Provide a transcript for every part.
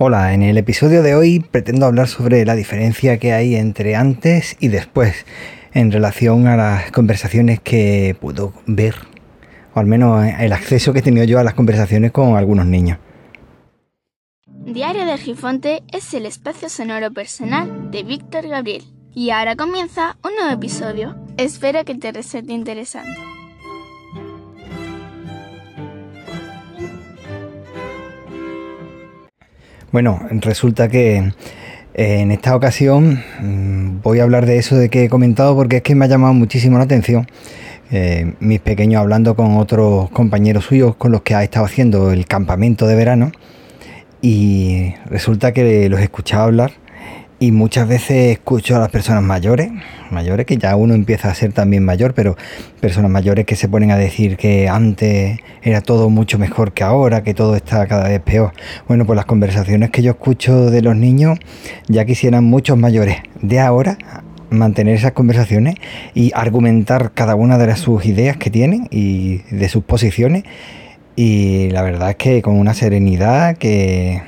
Hola, en el episodio de hoy pretendo hablar sobre la diferencia que hay entre antes y después en relación a las conversaciones que puedo ver, o al menos el acceso que he tenido yo a las conversaciones con algunos niños. Diario del Gifonte es el espacio sonoro personal de Víctor Gabriel. Y ahora comienza un nuevo episodio. Espero que te resulte interesante. Bueno, resulta que eh, en esta ocasión mm, voy a hablar de eso de que he comentado porque es que me ha llamado muchísimo la atención. Eh, mis pequeños hablando con otros compañeros suyos con los que ha estado haciendo el campamento de verano y resulta que los he escuchado hablar y muchas veces escucho a las personas mayores, mayores que ya uno empieza a ser también mayor, pero personas mayores que se ponen a decir que antes era todo mucho mejor que ahora, que todo está cada vez peor. Bueno, pues las conversaciones que yo escucho de los niños ya quisieran muchos mayores de ahora mantener esas conversaciones y argumentar cada una de las, sus ideas que tienen y de sus posiciones. Y la verdad es que con una serenidad que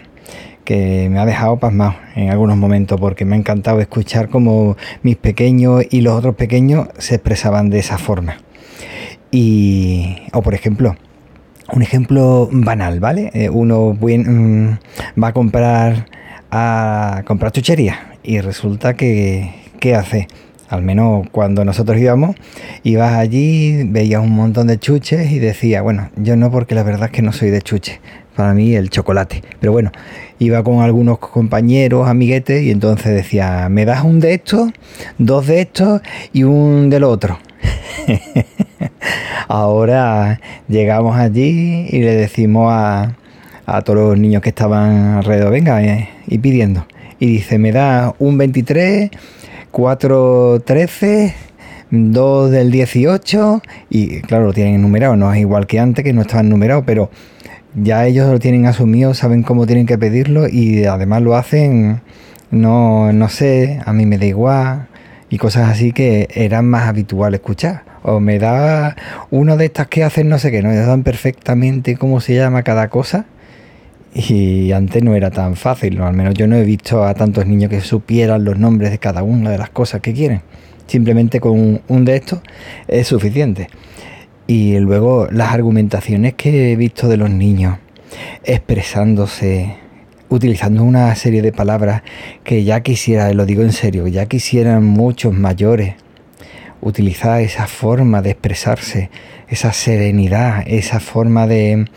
que me ha dejado pasmado en algunos momentos porque me ha encantado escuchar cómo mis pequeños y los otros pequeños se expresaban de esa forma. Y, o por ejemplo, un ejemplo banal, ¿vale? Eh, uno mm, va a comprar a comprar chuchería y resulta que ¿qué hace? Al menos cuando nosotros íbamos, ibas allí, veías un montón de chuches y decía, bueno, yo no porque la verdad es que no soy de chuches, para mí el chocolate. Pero bueno, iba con algunos compañeros, amiguetes, y entonces decía, ¿me das un de estos, dos de estos y un del otro? Ahora llegamos allí y le decimos a, a todos los niños que estaban alrededor, venga, eh, y pidiendo. Y dice, me da un 23, 4, 13, 2 del 18, y claro, lo tienen numerado, no es igual que antes que no estaban numerados, pero ya ellos lo tienen asumido, saben cómo tienen que pedirlo y además lo hacen, no, no sé, a mí me da igual y cosas así que eran más habitual escuchar. O me da uno de estas que hacen no sé qué, no me dan perfectamente cómo se llama cada cosa. Y antes no era tan fácil, al menos yo no he visto a tantos niños que supieran los nombres de cada una de las cosas que quieren. Simplemente con un de estos es suficiente. Y luego las argumentaciones que he visto de los niños expresándose, utilizando una serie de palabras que ya quisiera, lo digo en serio, ya quisieran muchos mayores utilizar esa forma de expresarse, esa serenidad, esa forma de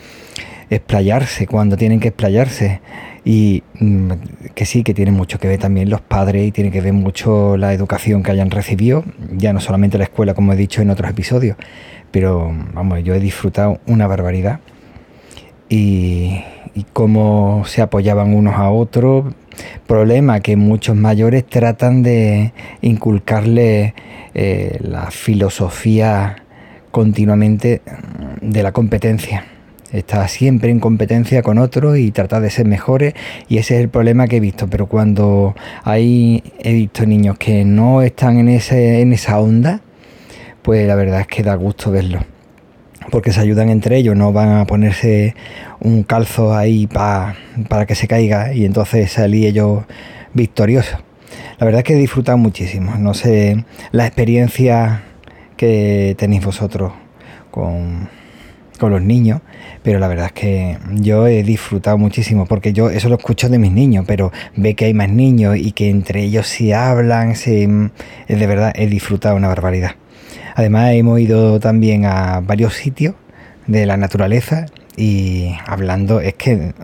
explayarse cuando tienen que explayarse. Y mm, que sí, que tiene mucho que ver también los padres y tiene que ver mucho la educación que hayan recibido, ya no solamente la escuela, como he dicho en otros episodios, pero vamos, yo he disfrutado una barbaridad y, cómo se apoyaban unos a otros. Problema que muchos mayores tratan de inculcarle eh, la filosofía continuamente de la competencia. Está siempre en competencia con otros y trata de ser mejores y ese es el problema que he visto. Pero cuando hay, he visto niños que no están en, ese, en esa onda, pues la verdad es que da gusto verlo. Porque se ayudan entre ellos, no van a ponerse un calzo ahí para que se caiga y entonces salí ellos victoriosos. La verdad es que he disfrutado muchísimo. No sé la experiencia que tenéis vosotros con, con los niños, pero la verdad es que yo he disfrutado muchísimo porque yo eso lo escucho de mis niños, pero ve que hay más niños y que entre ellos se hablan, se, de verdad he disfrutado una barbaridad. Además hemos ido también a varios sitios de la naturaleza y hablando, es que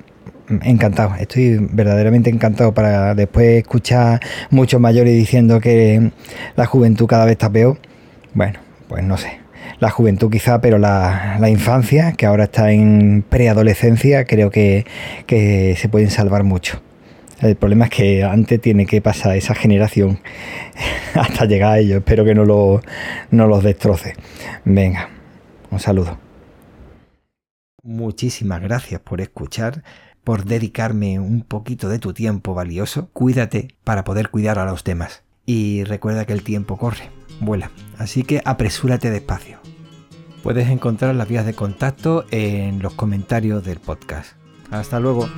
encantado, estoy verdaderamente encantado para después escuchar muchos mayores diciendo que la juventud cada vez está peor. Bueno, pues no sé. La juventud quizá, pero la, infancia, que ahora está en preadolescencia, creo que, que se pueden salvar mucho. El problema es que antes tiene que pasar esa generación hasta llegar a ellos. Espero que no, lo, no los destroce. Venga, un saludo. Muchísimas gracias por escuchar, por dedicarme un poquito de tu tiempo valioso. Cuídate para poder cuidar a los demás. Y recuerda que el tiempo corre, vuela. Así que apresúrate despacio. Puedes encontrar las vías de contacto en los comentarios del podcast. Hasta luego.